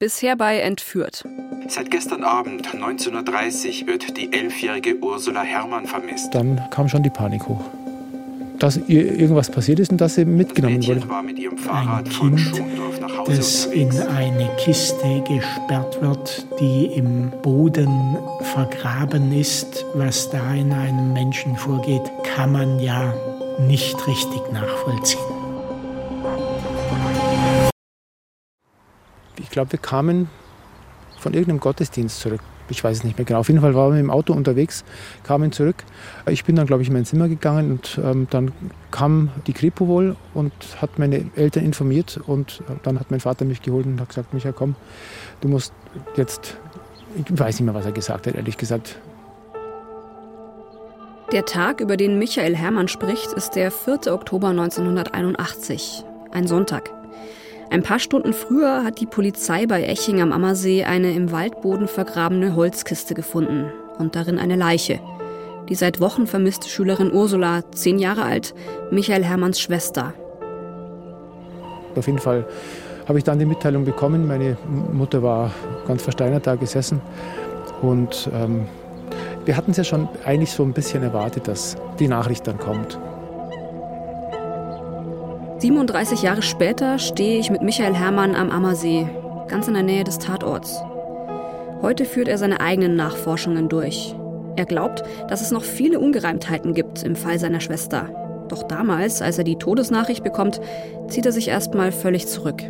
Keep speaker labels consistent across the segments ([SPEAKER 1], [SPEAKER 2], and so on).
[SPEAKER 1] Bisher bei Entführt.
[SPEAKER 2] Seit gestern Abend 19.30 Uhr wird die elfjährige Ursula Herrmann vermisst.
[SPEAKER 3] Dann kam schon die Panik hoch. Dass ihr irgendwas passiert ist und dass sie mitgenommen wurde.
[SPEAKER 2] war mit ihrem
[SPEAKER 4] Ein Kind,
[SPEAKER 2] Schondorf nach Hause
[SPEAKER 4] das
[SPEAKER 2] unterwegs.
[SPEAKER 4] in eine Kiste gesperrt wird, die im Boden vergraben ist. Was da in einem Menschen vorgeht, kann man ja nicht richtig nachvollziehen.
[SPEAKER 3] Ich glaube, wir kamen von irgendeinem Gottesdienst zurück. Ich weiß es nicht mehr genau. Auf jeden Fall waren wir im Auto unterwegs, kamen zurück. Ich bin dann, glaube ich, in mein Zimmer gegangen und ähm, dann kam die Kripo wohl und hat meine Eltern informiert und dann hat mein Vater mich geholt und hat gesagt, Micha, komm, du musst jetzt, ich weiß nicht mehr, was er gesagt hat, ehrlich gesagt.
[SPEAKER 1] Der Tag, über den Michael Herrmann spricht, ist der 4. Oktober 1981, ein Sonntag. Ein paar Stunden früher hat die Polizei bei Eching am Ammersee eine im Waldboden vergrabene Holzkiste gefunden und darin eine Leiche. Die seit Wochen vermisste Schülerin Ursula, zehn Jahre alt, Michael Herrmanns Schwester.
[SPEAKER 3] Auf jeden Fall habe ich dann die Mitteilung bekommen. Meine Mutter war ganz versteinert da gesessen und ähm, wir hatten es ja schon eigentlich so ein bisschen erwartet, dass die Nachricht dann kommt.
[SPEAKER 1] 37 Jahre später stehe ich mit Michael Herrmann am Ammersee, ganz in der Nähe des Tatorts. Heute führt er seine eigenen Nachforschungen durch. Er glaubt, dass es noch viele Ungereimtheiten gibt im Fall seiner Schwester. Doch damals, als er die Todesnachricht bekommt, zieht er sich erstmal völlig zurück.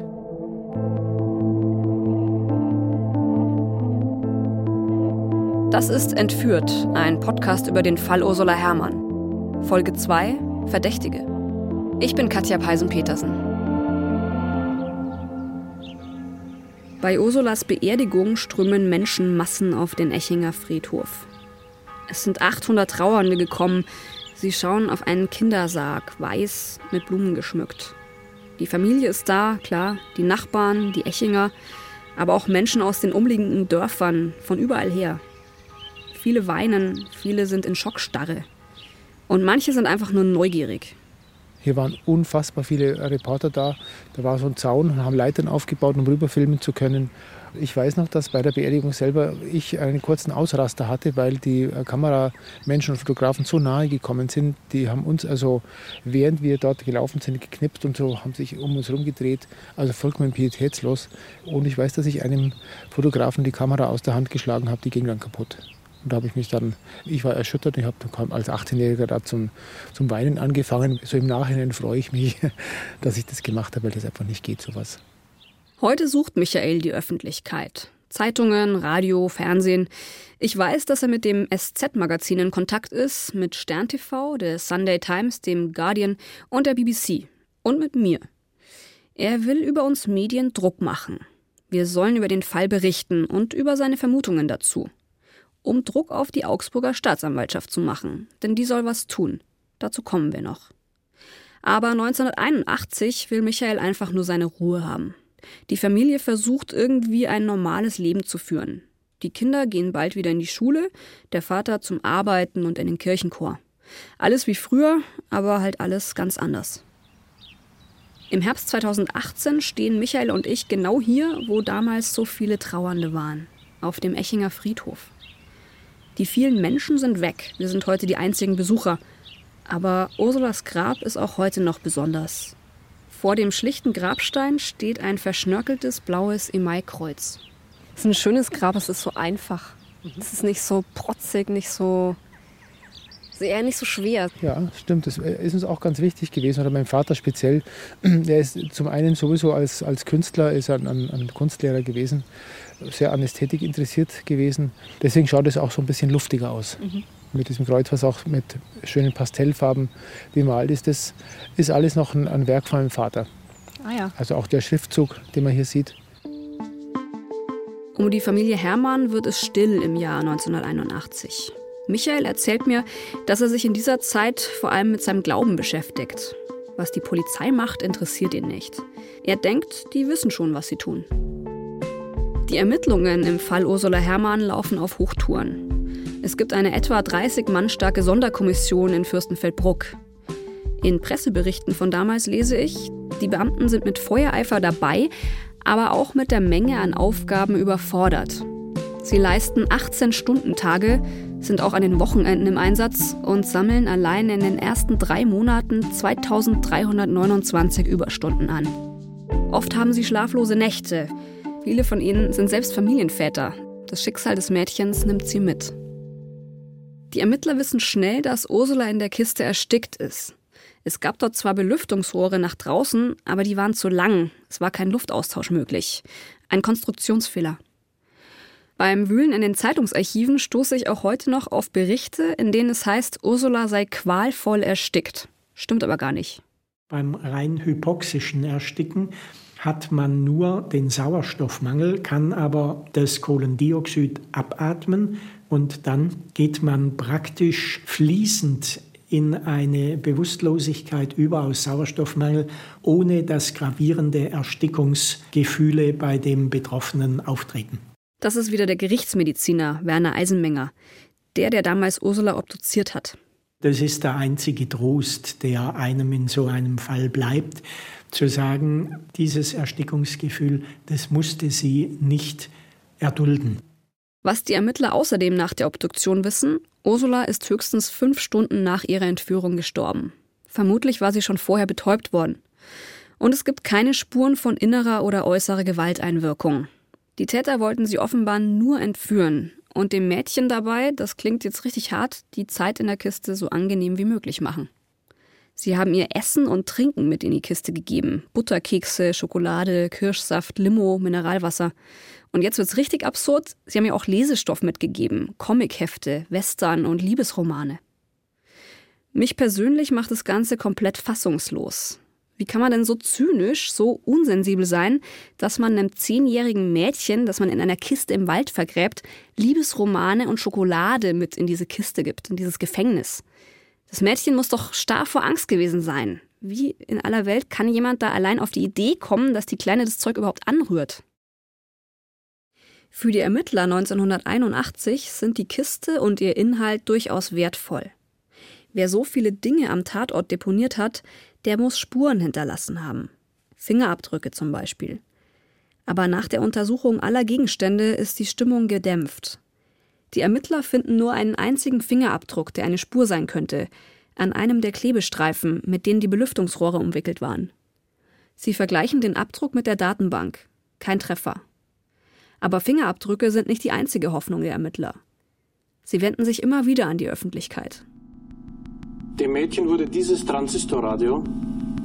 [SPEAKER 1] Das ist Entführt, ein Podcast über den Fall Ursula Herrmann. Folge 2: Verdächtige. Ich bin Katja Peisen-Petersen. Bei Ursulas Beerdigung strömen Menschenmassen auf den Echinger Friedhof. Es sind 800 Trauernde gekommen. Sie schauen auf einen Kindersarg, weiß mit Blumen geschmückt. Die Familie ist da, klar, die Nachbarn, die Echinger, aber auch Menschen aus den umliegenden Dörfern, von überall her. Viele weinen, viele sind in Schockstarre. Und manche sind einfach nur neugierig.
[SPEAKER 3] Hier waren unfassbar viele Reporter da. Da war so ein Zaun und haben Leitern aufgebaut, um rüberfilmen zu können. Ich weiß noch, dass bei der Beerdigung selber ich einen kurzen Ausraster hatte, weil die Kameramenschen und Fotografen so nahe gekommen sind. Die haben uns also, während wir dort gelaufen sind, geknipst und so, haben sich um uns herum gedreht. Also vollkommen pietätslos. Und ich weiß, dass ich einem Fotografen die Kamera aus der Hand geschlagen habe, die ging dann kaputt. Und da habe ich mich dann, ich war erschüttert, ich habe als 18-Jähriger da zum, zum Weinen angefangen. So im Nachhinein freue ich mich, dass ich das gemacht habe, weil das einfach nicht geht, sowas.
[SPEAKER 1] Heute sucht Michael die Öffentlichkeit. Zeitungen, Radio, Fernsehen. Ich weiß, dass er mit dem SZ-Magazin in Kontakt ist, mit Stern TV, der Sunday Times, dem Guardian und der BBC. Und mit mir. Er will über uns Medien Druck machen. Wir sollen über den Fall berichten und über seine Vermutungen dazu um Druck auf die Augsburger Staatsanwaltschaft zu machen, denn die soll was tun. Dazu kommen wir noch. Aber 1981 will Michael einfach nur seine Ruhe haben. Die Familie versucht irgendwie ein normales Leben zu führen. Die Kinder gehen bald wieder in die Schule, der Vater zum Arbeiten und in den Kirchenchor. Alles wie früher, aber halt alles ganz anders. Im Herbst 2018 stehen Michael und ich genau hier, wo damals so viele Trauernde waren, auf dem Echinger Friedhof. Die vielen Menschen sind weg. Wir sind heute die einzigen Besucher. Aber Ursulas Grab ist auch heute noch besonders. Vor dem schlichten Grabstein steht ein verschnörkeltes blaues Emaikreuz. Es ist ein schönes Grab, es ist so einfach. Es ist nicht so protzig, nicht so. Eher nicht so schwer.
[SPEAKER 3] Ja, stimmt. Das ist uns auch ganz wichtig gewesen. Oder mein Vater speziell. Der ist zum einen sowieso als, als Künstler, ist ein, ein, ein Kunstlehrer gewesen sehr an Ästhetik interessiert gewesen. Deswegen schaut es auch so ein bisschen luftiger aus. Mhm. Mit diesem Kreuz, was auch mit schönen Pastellfarben bemalt ist. Das ist alles noch ein, ein Werk von meinem Vater.
[SPEAKER 1] Ah ja.
[SPEAKER 3] Also auch der Schriftzug, den man hier sieht.
[SPEAKER 1] Um die Familie Hermann wird es still im Jahr 1981. Michael erzählt mir, dass er sich in dieser Zeit vor allem mit seinem Glauben beschäftigt. Was die Polizei macht, interessiert ihn nicht. Er denkt, die wissen schon, was sie tun. Die Ermittlungen im Fall Ursula Herrmann laufen auf Hochtouren. Es gibt eine etwa 30 Mann starke Sonderkommission in Fürstenfeldbruck. In Presseberichten von damals lese ich, die Beamten sind mit Feuereifer dabei, aber auch mit der Menge an Aufgaben überfordert. Sie leisten 18-Stunden-Tage, sind auch an den Wochenenden im Einsatz und sammeln allein in den ersten drei Monaten 2329 Überstunden an. Oft haben sie schlaflose Nächte. Viele von ihnen sind selbst Familienväter. Das Schicksal des Mädchens nimmt sie mit. Die Ermittler wissen schnell, dass Ursula in der Kiste erstickt ist. Es gab dort zwar Belüftungsrohre nach draußen, aber die waren zu lang. Es war kein Luftaustausch möglich. Ein Konstruktionsfehler. Beim Wühlen in den Zeitungsarchiven stoße ich auch heute noch auf Berichte, in denen es heißt, Ursula sei qualvoll erstickt. Stimmt aber gar nicht.
[SPEAKER 4] Beim rein hypoxischen Ersticken hat man nur den Sauerstoffmangel, kann aber das Kohlendioxid abatmen und dann geht man praktisch fließend in eine Bewusstlosigkeit über aus Sauerstoffmangel, ohne dass gravierende Erstickungsgefühle bei dem Betroffenen auftreten.
[SPEAKER 1] Das ist wieder der Gerichtsmediziner Werner Eisenmenger, der, der damals Ursula obduziert hat.
[SPEAKER 4] Das ist der einzige Trost, der einem in so einem Fall bleibt, zu sagen, dieses Erstickungsgefühl, das musste sie nicht erdulden.
[SPEAKER 1] Was die Ermittler außerdem nach der Obduktion wissen, Ursula ist höchstens fünf Stunden nach ihrer Entführung gestorben. Vermutlich war sie schon vorher betäubt worden. Und es gibt keine Spuren von innerer oder äußerer Gewalteinwirkung. Die Täter wollten sie offenbar nur entführen und dem Mädchen dabei, das klingt jetzt richtig hart, die Zeit in der Kiste so angenehm wie möglich machen. Sie haben ihr Essen und Trinken mit in die Kiste gegeben. Butterkekse, Schokolade, Kirschsaft, Limo, Mineralwasser. Und jetzt wird's richtig absurd. Sie haben ihr auch Lesestoff mitgegeben. Comichefte, Western und Liebesromane. Mich persönlich macht das Ganze komplett fassungslos. Wie kann man denn so zynisch, so unsensibel sein, dass man einem zehnjährigen Mädchen, das man in einer Kiste im Wald vergräbt, Liebesromane und Schokolade mit in diese Kiste gibt, in dieses Gefängnis? Das Mädchen muss doch starr vor Angst gewesen sein. Wie in aller Welt kann jemand da allein auf die Idee kommen, dass die Kleine das Zeug überhaupt anrührt? Für die Ermittler 1981 sind die Kiste und ihr Inhalt durchaus wertvoll. Wer so viele Dinge am Tatort deponiert hat, der muss Spuren hinterlassen haben. Fingerabdrücke zum Beispiel. Aber nach der Untersuchung aller Gegenstände ist die Stimmung gedämpft. Die Ermittler finden nur einen einzigen Fingerabdruck, der eine Spur sein könnte, an einem der Klebestreifen, mit denen die Belüftungsrohre umwickelt waren. Sie vergleichen den Abdruck mit der Datenbank. Kein Treffer. Aber Fingerabdrücke sind nicht die einzige Hoffnung der Ermittler. Sie wenden sich immer wieder an die Öffentlichkeit.
[SPEAKER 5] Dem Mädchen wurde dieses Transistorradio,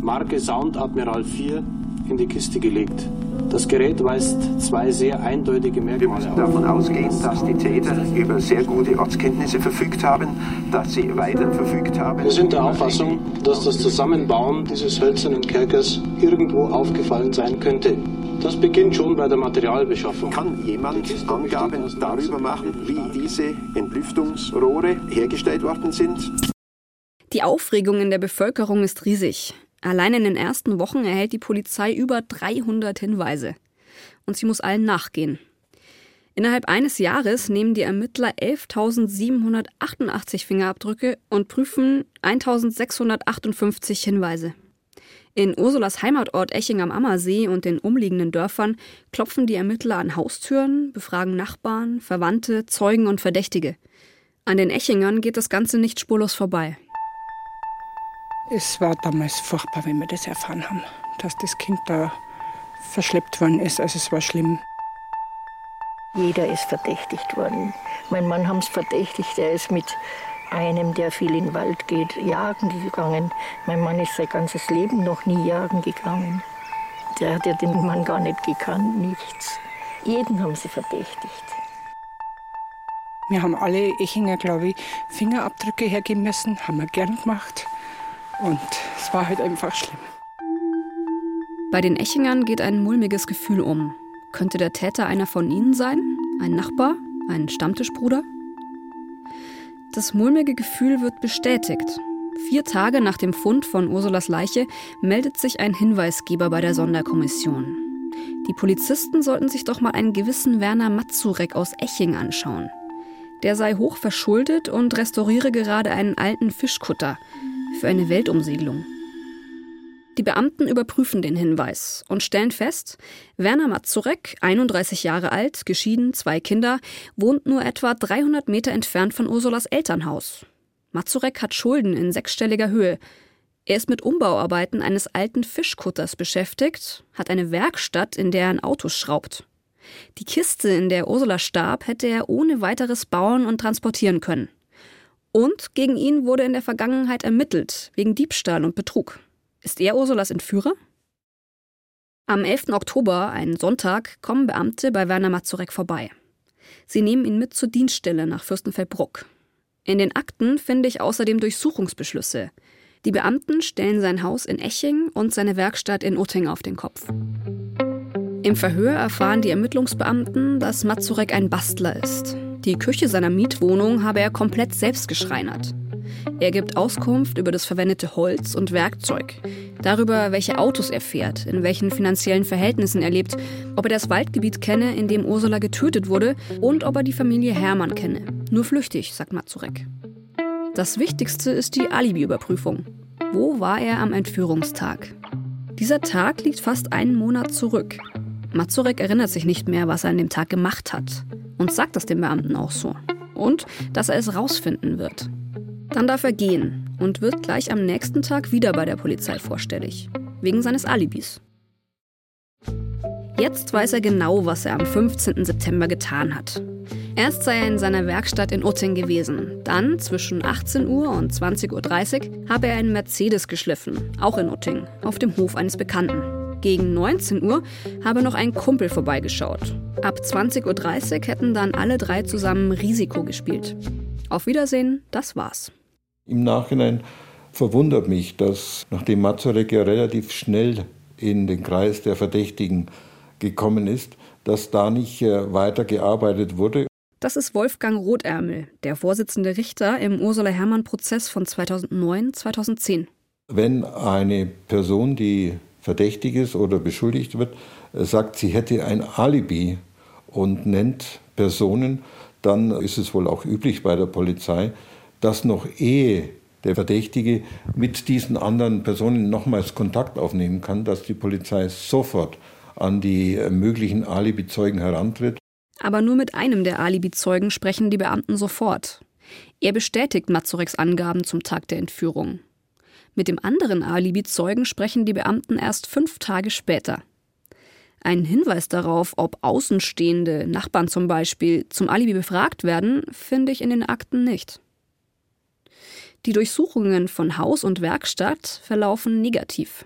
[SPEAKER 5] Marke Sound Admiral 4, in die Kiste gelegt. Das Gerät weist zwei sehr eindeutige Merkmale
[SPEAKER 2] Wir müssen davon ausgehen, dass die Täter über sehr gute Ortskenntnisse verfügt haben, dass sie weiter verfügt haben.
[SPEAKER 5] Wir sind der Auffassung, dass das Zusammenbauen dieses hölzernen Kerkers irgendwo aufgefallen sein könnte. Das beginnt schon bei der Materialbeschaffung.
[SPEAKER 2] Kann jemand Angaben darüber machen, wie diese Entlüftungsrohre hergestellt worden sind?
[SPEAKER 1] Die Aufregung in der Bevölkerung ist riesig. Allein in den ersten Wochen erhält die Polizei über 300 Hinweise. Und sie muss allen nachgehen. Innerhalb eines Jahres nehmen die Ermittler 11.788 Fingerabdrücke und prüfen 1.658 Hinweise. In Ursulas Heimatort Eching am Ammersee und den umliegenden Dörfern klopfen die Ermittler an Haustüren, befragen Nachbarn, Verwandte, Zeugen und Verdächtige. An den Echingern geht das Ganze nicht spurlos vorbei.
[SPEAKER 6] Es war damals furchtbar, wenn wir das erfahren haben, dass das Kind da verschleppt worden ist. Also es war schlimm.
[SPEAKER 7] Jeder ist verdächtigt worden. Mein Mann haben es verdächtigt, er ist mit einem, der viel in den Wald geht, jagen gegangen. Mein Mann ist sein ganzes Leben noch nie jagen gegangen. Der hat ja den Mann gar nicht gekannt, nichts. Jeden haben sie verdächtigt.
[SPEAKER 6] Wir haben alle Echinger, glaube ich, Fingerabdrücke hergeben müssen, haben wir gern gemacht. Und es war halt einfach schlimm.
[SPEAKER 1] Bei den Echingern geht ein mulmiges Gefühl um. Könnte der Täter einer von ihnen sein? Ein Nachbar? Ein Stammtischbruder? Das mulmige Gefühl wird bestätigt. Vier Tage nach dem Fund von Ursulas Leiche meldet sich ein Hinweisgeber bei der Sonderkommission. Die Polizisten sollten sich doch mal einen gewissen Werner Mazurek aus Eching anschauen. Der sei hoch verschuldet und restauriere gerade einen alten Fischkutter, für eine Weltumsegelung. Die Beamten überprüfen den Hinweis und stellen fest, Werner Mazurek, 31 Jahre alt, geschieden, zwei Kinder, wohnt nur etwa 300 Meter entfernt von Ursulas Elternhaus. Mazurek hat Schulden in sechsstelliger Höhe. Er ist mit Umbauarbeiten eines alten Fischkutters beschäftigt, hat eine Werkstatt, in der er ein Autos schraubt. Die Kiste, in der Ursula starb, hätte er ohne weiteres bauen und transportieren können. Und gegen ihn wurde in der Vergangenheit ermittelt, wegen Diebstahl und Betrug. Ist er Ursulas Entführer? Am 11. Oktober, einen Sonntag, kommen Beamte bei Werner Mazurek vorbei. Sie nehmen ihn mit zur Dienststelle nach Fürstenfeldbruck. In den Akten finde ich außerdem Durchsuchungsbeschlüsse. Die Beamten stellen sein Haus in Eching und seine Werkstatt in Utting auf den Kopf. Im Verhör erfahren die Ermittlungsbeamten, dass Mazurek ein Bastler ist. Die Küche seiner Mietwohnung habe er komplett selbst geschreinert. Er gibt Auskunft über das verwendete Holz und Werkzeug, darüber, welche Autos er fährt, in welchen finanziellen Verhältnissen er lebt, ob er das Waldgebiet kenne, in dem Ursula getötet wurde und ob er die Familie Hermann kenne. Nur flüchtig, sagt Mazurek. Das Wichtigste ist die Alibi-Überprüfung. Wo war er am Entführungstag? Dieser Tag liegt fast einen Monat zurück. Mazurek erinnert sich nicht mehr, was er an dem Tag gemacht hat. Und sagt das dem Beamten auch so. Und dass er es rausfinden wird. Dann darf er gehen und wird gleich am nächsten Tag wieder bei der Polizei vorstellig. Wegen seines Alibis. Jetzt weiß er genau, was er am 15. September getan hat. Erst sei er in seiner Werkstatt in Utting gewesen. Dann, zwischen 18 Uhr und 20.30 Uhr, habe er einen Mercedes geschliffen, auch in Utting, auf dem Hof eines Bekannten. Gegen 19 Uhr habe noch ein Kumpel vorbeigeschaut. Ab 20.30 Uhr hätten dann alle drei zusammen Risiko gespielt. Auf Wiedersehen, das war's.
[SPEAKER 8] Im Nachhinein verwundert mich, dass nachdem Mazurek ja relativ schnell in den Kreis der Verdächtigen gekommen ist, dass da nicht äh, weiter gearbeitet wurde.
[SPEAKER 1] Das ist Wolfgang Rothärmel, der Vorsitzende Richter im Ursula Herrmann-Prozess von 2009-2010.
[SPEAKER 8] Wenn eine Person, die verdächtig ist oder beschuldigt wird, äh, sagt, sie hätte ein Alibi und nennt Personen, dann ist es wohl auch üblich bei der Polizei, dass noch ehe der Verdächtige mit diesen anderen Personen nochmals Kontakt aufnehmen kann, dass die Polizei sofort an die äh, möglichen Alibi-Zeugen herantritt.
[SPEAKER 1] Aber nur mit einem der Alibi-Zeugen sprechen die Beamten sofort. Er bestätigt Mazureks Angaben zum Tag der Entführung. Mit dem anderen Alibi-Zeugen sprechen die Beamten erst fünf Tage später. Ein Hinweis darauf, ob Außenstehende, Nachbarn zum Beispiel, zum Alibi befragt werden, finde ich in den Akten nicht. Die Durchsuchungen von Haus und Werkstatt verlaufen negativ.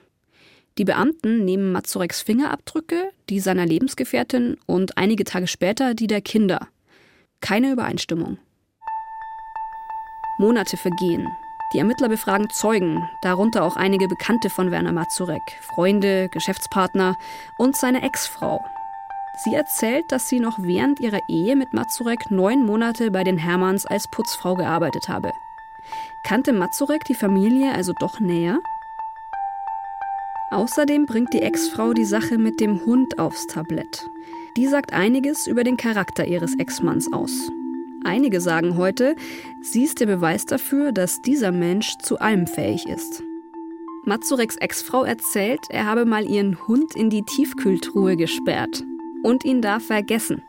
[SPEAKER 1] Die Beamten nehmen Mazureks Fingerabdrücke, die seiner Lebensgefährtin und einige Tage später die der Kinder. Keine Übereinstimmung. Monate vergehen. Die Ermittler befragen Zeugen, darunter auch einige Bekannte von Werner Mazurek, Freunde, Geschäftspartner und seine Ex-Frau. Sie erzählt, dass sie noch während ihrer Ehe mit Mazurek neun Monate bei den Hermanns als Putzfrau gearbeitet habe. Kannte Mazurek die Familie also doch näher? Außerdem bringt die Ex-Frau die Sache mit dem Hund aufs Tablett. Die sagt einiges über den Charakter ihres Ex-Manns aus. Einige sagen heute, sie ist der Beweis dafür, dass dieser Mensch zu allem fähig ist. Mazureks Ex-Frau erzählt, er habe mal ihren Hund in die Tiefkühltruhe gesperrt und ihn da vergessen.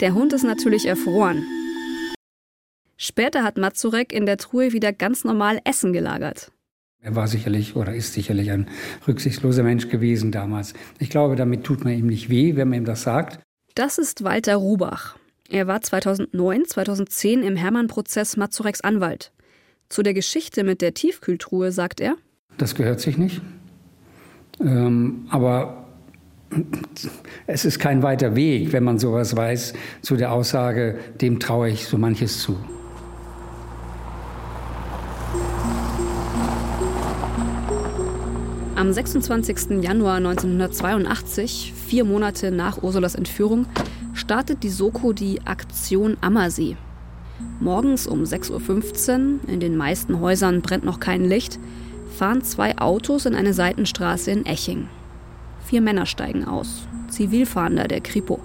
[SPEAKER 1] Der Hund ist natürlich erfroren. Später hat Mazurek in der Truhe wieder ganz normal Essen gelagert.
[SPEAKER 9] Er war sicherlich oder ist sicherlich ein rücksichtsloser Mensch gewesen damals. Ich glaube, damit tut man ihm nicht weh, wenn man ihm das sagt.
[SPEAKER 1] Das ist Walter Rubach. Er war 2009, 2010 im Hermann-Prozess Mazureks Anwalt. Zu der Geschichte mit der Tiefkühltruhe sagt er:
[SPEAKER 9] Das gehört sich nicht. Ähm, aber es ist kein weiter Weg, wenn man sowas weiß, zu der Aussage, dem traue ich so manches zu.
[SPEAKER 1] Am 26. Januar 1982, vier Monate nach Ursulas Entführung, startet die Soko die Aktion Ammersee. Morgens um 6.15 Uhr, in den meisten Häusern brennt noch kein Licht, fahren zwei Autos in eine Seitenstraße in Eching. Vier Männer steigen aus, Zivilfahnder der Kripo.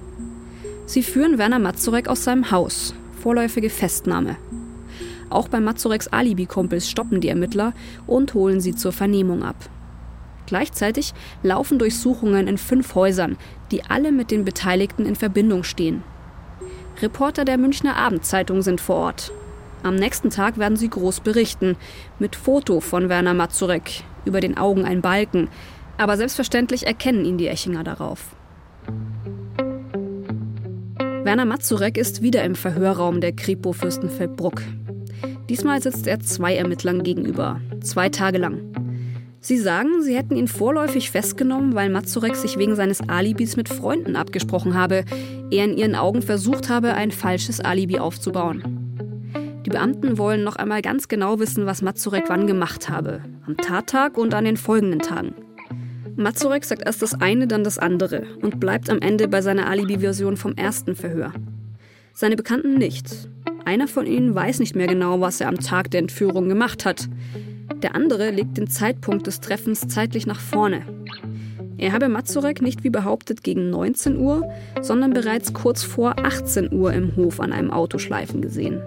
[SPEAKER 1] Sie führen Werner Mazurek aus seinem Haus, vorläufige Festnahme. Auch bei Mazureks Alibi-Kumpels stoppen die Ermittler und holen sie zur Vernehmung ab. Gleichzeitig laufen Durchsuchungen in fünf Häusern, die alle mit den Beteiligten in Verbindung stehen. Reporter der Münchner Abendzeitung sind vor Ort. Am nächsten Tag werden sie groß berichten, mit Foto von Werner Mazurek, über den Augen ein Balken, aber selbstverständlich erkennen ihn die Echinger darauf. Werner Mazurek ist wieder im Verhörraum der Kripo Fürstenfeldbruck. Diesmal sitzt er zwei Ermittlern gegenüber, zwei Tage lang. Sie sagen, sie hätten ihn vorläufig festgenommen, weil Mazurek sich wegen seines Alibis mit Freunden abgesprochen habe, er in ihren Augen versucht habe, ein falsches Alibi aufzubauen. Die Beamten wollen noch einmal ganz genau wissen, was Mazurek wann gemacht habe. Am Tattag und an den folgenden Tagen. Mazurek sagt erst das eine, dann das andere und bleibt am Ende bei seiner Alibi-Version vom ersten Verhör. Seine Bekannten nicht. Einer von ihnen weiß nicht mehr genau, was er am Tag der Entführung gemacht hat. Der andere legt den Zeitpunkt des Treffens zeitlich nach vorne. Er habe Mazurek nicht wie behauptet gegen 19 Uhr, sondern bereits kurz vor 18 Uhr im Hof an einem Autoschleifen gesehen.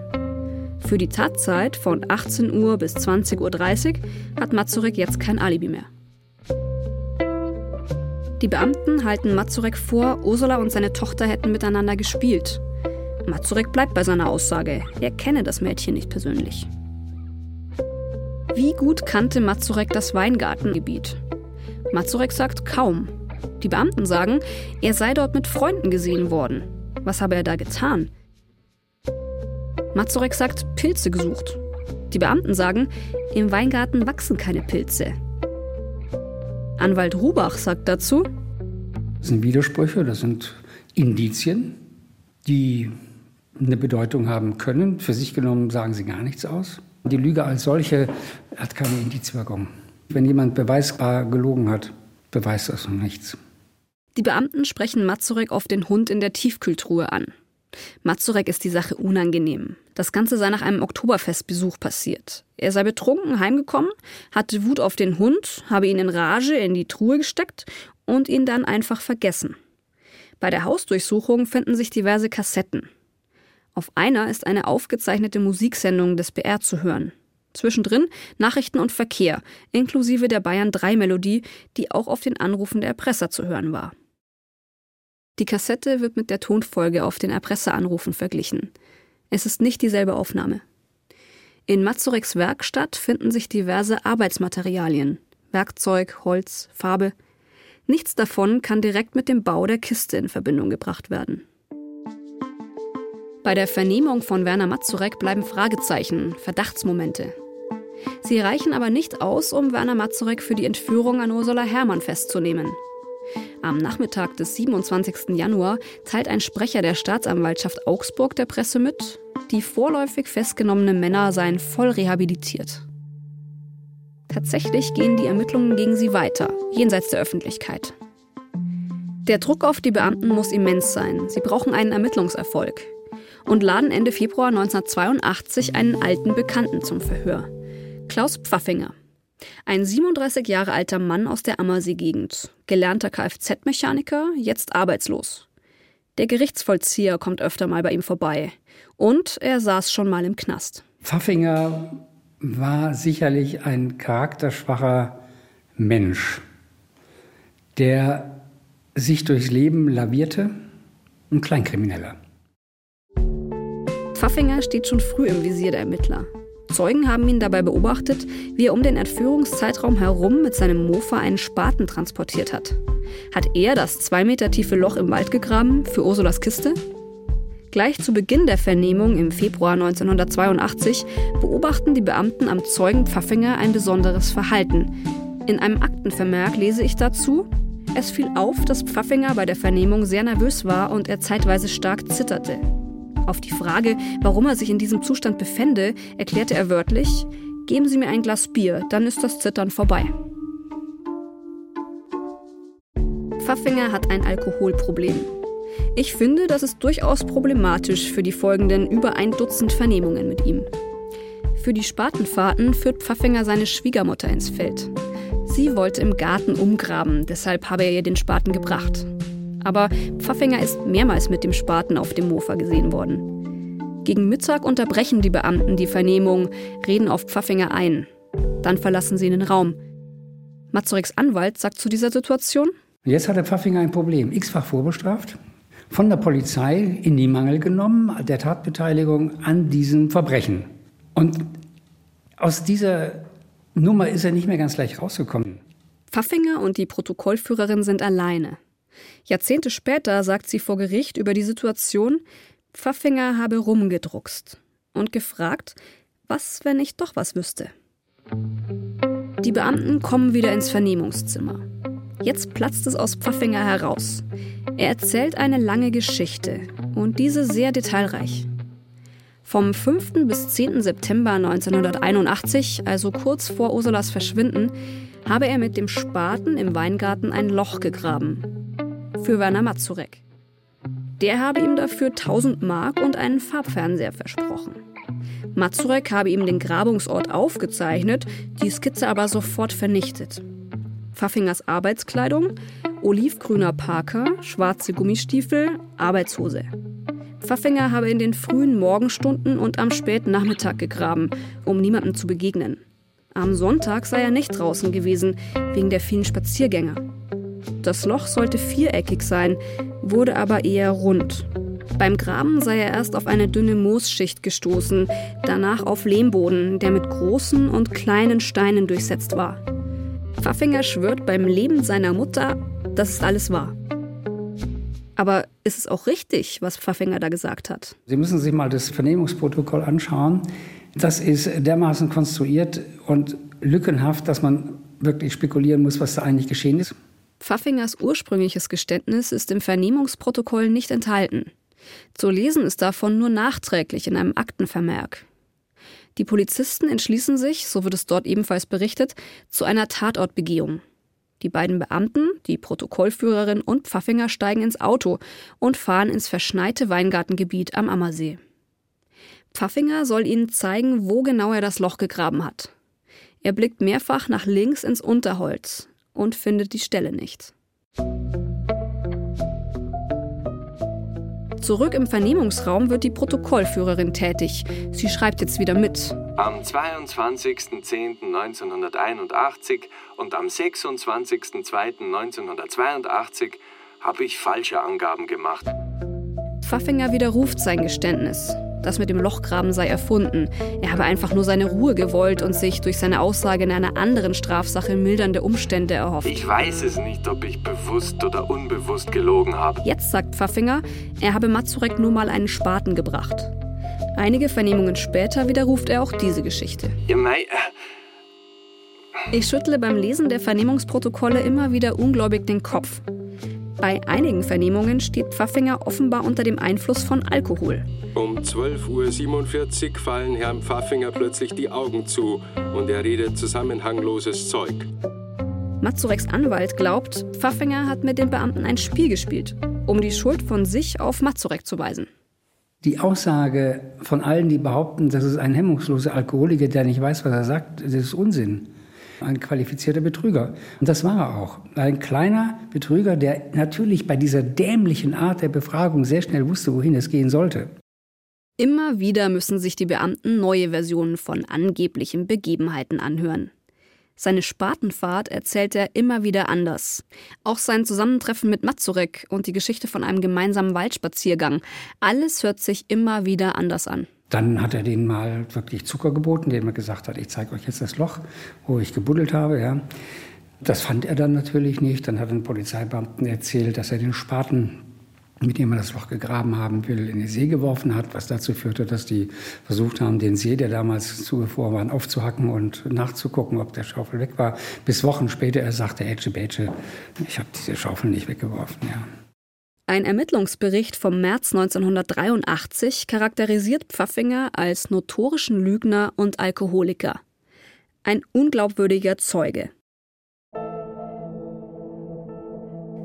[SPEAKER 1] Für die Tatzeit von 18 Uhr bis 20.30 Uhr hat Mazurek jetzt kein Alibi mehr. Die Beamten halten Mazurek vor, Ursula und seine Tochter hätten miteinander gespielt. Mazurek bleibt bei seiner Aussage, er kenne das Mädchen nicht persönlich. Wie gut kannte Mazurek das Weingartengebiet? Mazurek sagt kaum. Die Beamten sagen, er sei dort mit Freunden gesehen worden. Was habe er da getan? Mazurek sagt, Pilze gesucht. Die Beamten sagen, im Weingarten wachsen keine Pilze. Anwalt Rubach sagt dazu,
[SPEAKER 9] das sind Widersprüche, das sind Indizien, die eine Bedeutung haben können. Für sich genommen sagen sie gar nichts aus. Die Lüge als solche hat keine Indizwirkung. Wenn jemand beweisbar gelogen hat, beweist das noch nichts.
[SPEAKER 1] Die Beamten sprechen Mazurek auf den Hund in der Tiefkühltruhe an. Mazurek ist die Sache unangenehm. Das Ganze sei nach einem Oktoberfestbesuch passiert. Er sei betrunken heimgekommen, hatte Wut auf den Hund, habe ihn in Rage in die Truhe gesteckt und ihn dann einfach vergessen. Bei der Hausdurchsuchung finden sich diverse Kassetten. Auf einer ist eine aufgezeichnete Musiksendung des BR zu hören. Zwischendrin Nachrichten und Verkehr, inklusive der Bayern 3 Melodie, die auch auf den Anrufen der Erpresser zu hören war. Die Kassette wird mit der Tonfolge auf den Erpresseranrufen verglichen. Es ist nicht dieselbe Aufnahme. In Mazureks Werkstatt finden sich diverse Arbeitsmaterialien, Werkzeug, Holz, Farbe. Nichts davon kann direkt mit dem Bau der Kiste in Verbindung gebracht werden. Bei der Vernehmung von Werner Mazurek bleiben Fragezeichen, Verdachtsmomente. Sie reichen aber nicht aus, um Werner Mazurek für die Entführung an Ursula Herrmann festzunehmen. Am Nachmittag des 27. Januar teilt ein Sprecher der Staatsanwaltschaft Augsburg der Presse mit, die vorläufig festgenommenen Männer seien voll rehabilitiert. Tatsächlich gehen die Ermittlungen gegen sie weiter, jenseits der Öffentlichkeit. Der Druck auf die Beamten muss immens sein. Sie brauchen einen Ermittlungserfolg und laden Ende Februar 1982 einen alten Bekannten zum Verhör. Klaus Pfaffinger. Ein 37 Jahre alter Mann aus der Ammersee-Gegend, gelernter Kfz-Mechaniker, jetzt arbeitslos. Der Gerichtsvollzieher kommt öfter mal bei ihm vorbei. Und er saß schon mal im Knast.
[SPEAKER 9] Pfaffinger war sicherlich ein charakterschwacher Mensch, der sich durchs Leben lavierte, ein Kleinkrimineller.
[SPEAKER 1] Pfaffinger steht schon früh im Visier der Ermittler. Zeugen haben ihn dabei beobachtet, wie er um den Entführungszeitraum herum mit seinem Mofa einen Spaten transportiert hat. Hat er das zwei Meter tiefe Loch im Wald gegraben für Ursulas Kiste? Gleich zu Beginn der Vernehmung im Februar 1982 beobachten die Beamten am Zeugen Pfaffinger ein besonderes Verhalten. In einem Aktenvermerk lese ich dazu, es fiel auf, dass Pfaffinger bei der Vernehmung sehr nervös war und er zeitweise stark zitterte. Auf die Frage, warum er sich in diesem Zustand befände, erklärte er wörtlich, Geben Sie mir ein Glas Bier, dann ist das Zittern vorbei. Pfaffinger hat ein Alkoholproblem. Ich finde, das ist durchaus problematisch für die folgenden über ein Dutzend Vernehmungen mit ihm. Für die Spatenfahrten führt Pfaffinger seine Schwiegermutter ins Feld. Sie wollte im Garten umgraben, deshalb habe er ihr den Spaten gebracht aber Pfaffinger ist mehrmals mit dem Spaten auf dem Mofa gesehen worden. Gegen Mittag unterbrechen die Beamten die Vernehmung, reden auf Pfaffinger ein. Dann verlassen sie den Raum. Mazureks Anwalt sagt zu dieser Situation,
[SPEAKER 9] Jetzt hat der Pfaffinger ein Problem. X-fach vorbestraft, von der Polizei in die Mangel genommen, der Tatbeteiligung an diesem Verbrechen. Und aus dieser Nummer ist er nicht mehr ganz leicht rausgekommen.
[SPEAKER 1] Pfaffinger und die Protokollführerin sind alleine. Jahrzehnte später sagt sie vor Gericht über die Situation, Pfaffinger habe rumgedruckst und gefragt, was, wenn ich doch was wüsste. Die Beamten kommen wieder ins Vernehmungszimmer. Jetzt platzt es aus Pfaffinger heraus. Er erzählt eine lange Geschichte und diese sehr detailreich. Vom 5. bis 10. September 1981, also kurz vor Ursulas Verschwinden, habe er mit dem Spaten im Weingarten ein Loch gegraben. Für Werner Mazurek. Der habe ihm dafür 1000 Mark und einen Farbfernseher versprochen. Mazurek habe ihm den Grabungsort aufgezeichnet, die Skizze aber sofort vernichtet. Pfaffingers Arbeitskleidung, olivgrüner Parker, schwarze Gummistiefel, Arbeitshose. Pfaffinger habe in den frühen Morgenstunden und am späten Nachmittag gegraben, um niemandem zu begegnen. Am Sonntag sei er nicht draußen gewesen, wegen der vielen Spaziergänger. Das Loch sollte viereckig sein, wurde aber eher rund. Beim Graben sei er erst auf eine dünne Moosschicht gestoßen, danach auf Lehmboden, der mit großen und kleinen Steinen durchsetzt war. Pfaffinger schwört beim Leben seiner Mutter, dass es alles wahr. Aber ist es auch richtig, was Pfaffinger da gesagt hat?
[SPEAKER 9] Sie müssen sich mal das Vernehmungsprotokoll anschauen. Das ist dermaßen konstruiert und lückenhaft, dass man wirklich spekulieren muss, was da eigentlich geschehen ist.
[SPEAKER 1] Pfaffingers ursprüngliches Geständnis ist im Vernehmungsprotokoll nicht enthalten. Zu lesen ist davon nur nachträglich in einem Aktenvermerk. Die Polizisten entschließen sich, so wird es dort ebenfalls berichtet, zu einer Tatortbegehung. Die beiden Beamten, die Protokollführerin und Pfaffinger steigen ins Auto und fahren ins verschneite Weingartengebiet am Ammersee. Pfaffinger soll ihnen zeigen, wo genau er das Loch gegraben hat. Er blickt mehrfach nach links ins Unterholz und findet die Stelle nicht. Zurück im Vernehmungsraum wird die Protokollführerin tätig. Sie schreibt jetzt wieder mit.
[SPEAKER 10] Am 22.10.1981 und am 26.02.1982 habe ich falsche Angaben gemacht.
[SPEAKER 1] Pfaffinger widerruft sein Geständnis. Das mit dem Lochgraben sei erfunden. Er habe einfach nur seine Ruhe gewollt und sich durch seine Aussage in einer anderen Strafsache mildernde Umstände erhofft.
[SPEAKER 10] Ich weiß es nicht, ob ich bewusst oder unbewusst gelogen habe.
[SPEAKER 1] Jetzt sagt Pfaffinger, er habe Mazurek nur mal einen Spaten gebracht. Einige Vernehmungen später widerruft er auch diese Geschichte.
[SPEAKER 10] Ja, mei, äh,
[SPEAKER 1] Ich schüttle beim Lesen der Vernehmungsprotokolle immer wieder ungläubig den Kopf. Bei einigen Vernehmungen steht Pfaffinger offenbar unter dem Einfluss von Alkohol.
[SPEAKER 11] Um 12.47 Uhr fallen Herrn Pfaffinger plötzlich die Augen zu und er redet zusammenhangloses Zeug.
[SPEAKER 1] Mazureks Anwalt glaubt, Pfaffinger hat mit den Beamten ein Spiel gespielt, um die Schuld von sich auf Mazurek zu weisen.
[SPEAKER 9] Die Aussage von allen, die behaupten, das ist ein hemmungsloser Alkoholiker, der nicht weiß, was er sagt, das ist Unsinn. Ein qualifizierter Betrüger. Und das war er auch. Ein kleiner Betrüger, der natürlich bei dieser dämlichen Art der Befragung sehr schnell wusste, wohin es gehen sollte.
[SPEAKER 1] Immer wieder müssen sich die Beamten neue Versionen von angeblichen Begebenheiten anhören. Seine Spatenfahrt erzählt er immer wieder anders. Auch sein Zusammentreffen mit Mazurek und die Geschichte von einem gemeinsamen Waldspaziergang. Alles hört sich immer wieder anders an.
[SPEAKER 9] Dann hat er denen mal wirklich Zucker geboten, dem er gesagt hat, ich zeige euch jetzt das Loch, wo ich gebuddelt habe. Ja. Das fand er dann natürlich nicht. Dann hat ein Polizeibeamten erzählt, dass er den Spaten, mit dem er das Loch gegraben haben will, in die See geworfen hat, was dazu führte, dass die versucht haben, den See, der damals zugefroren war, aufzuhacken und nachzugucken, ob der Schaufel weg war. Bis Wochen später er sagte, Ätsche, Bätsche, ich habe diese Schaufel nicht weggeworfen. Ja.
[SPEAKER 1] Ein Ermittlungsbericht vom März 1983 charakterisiert Pfaffinger als notorischen Lügner und Alkoholiker. Ein unglaubwürdiger Zeuge.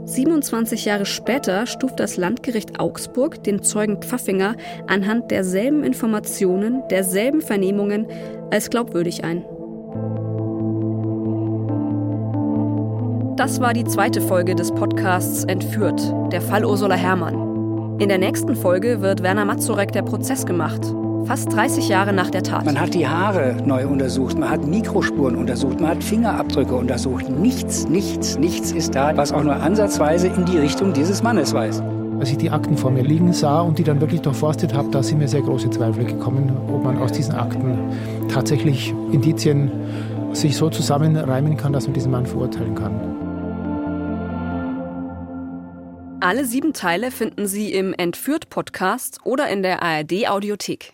[SPEAKER 1] 27 Jahre später stuft das Landgericht Augsburg den Zeugen Pfaffinger anhand derselben Informationen, derselben Vernehmungen als glaubwürdig ein. Das war die zweite Folge des Podcasts Entführt, der Fall Ursula Herrmann. In der nächsten Folge wird Werner Mazurek der Prozess gemacht. Fast 30 Jahre nach der Tat.
[SPEAKER 9] Man hat die Haare neu untersucht, man hat Mikrospuren untersucht, man hat Fingerabdrücke untersucht. Nichts, nichts, nichts ist da, was auch nur ansatzweise in die Richtung dieses Mannes weist.
[SPEAKER 3] Als ich die Akten vor mir liegen sah und die dann wirklich durchforstet habe, da sind mir sehr große Zweifel gekommen, ob man aus diesen Akten tatsächlich Indizien sich so zusammenreimen kann, dass man diesen Mann verurteilen kann.
[SPEAKER 1] Alle sieben Teile finden Sie im Entführt-Podcast oder in der ARD-Audiothek.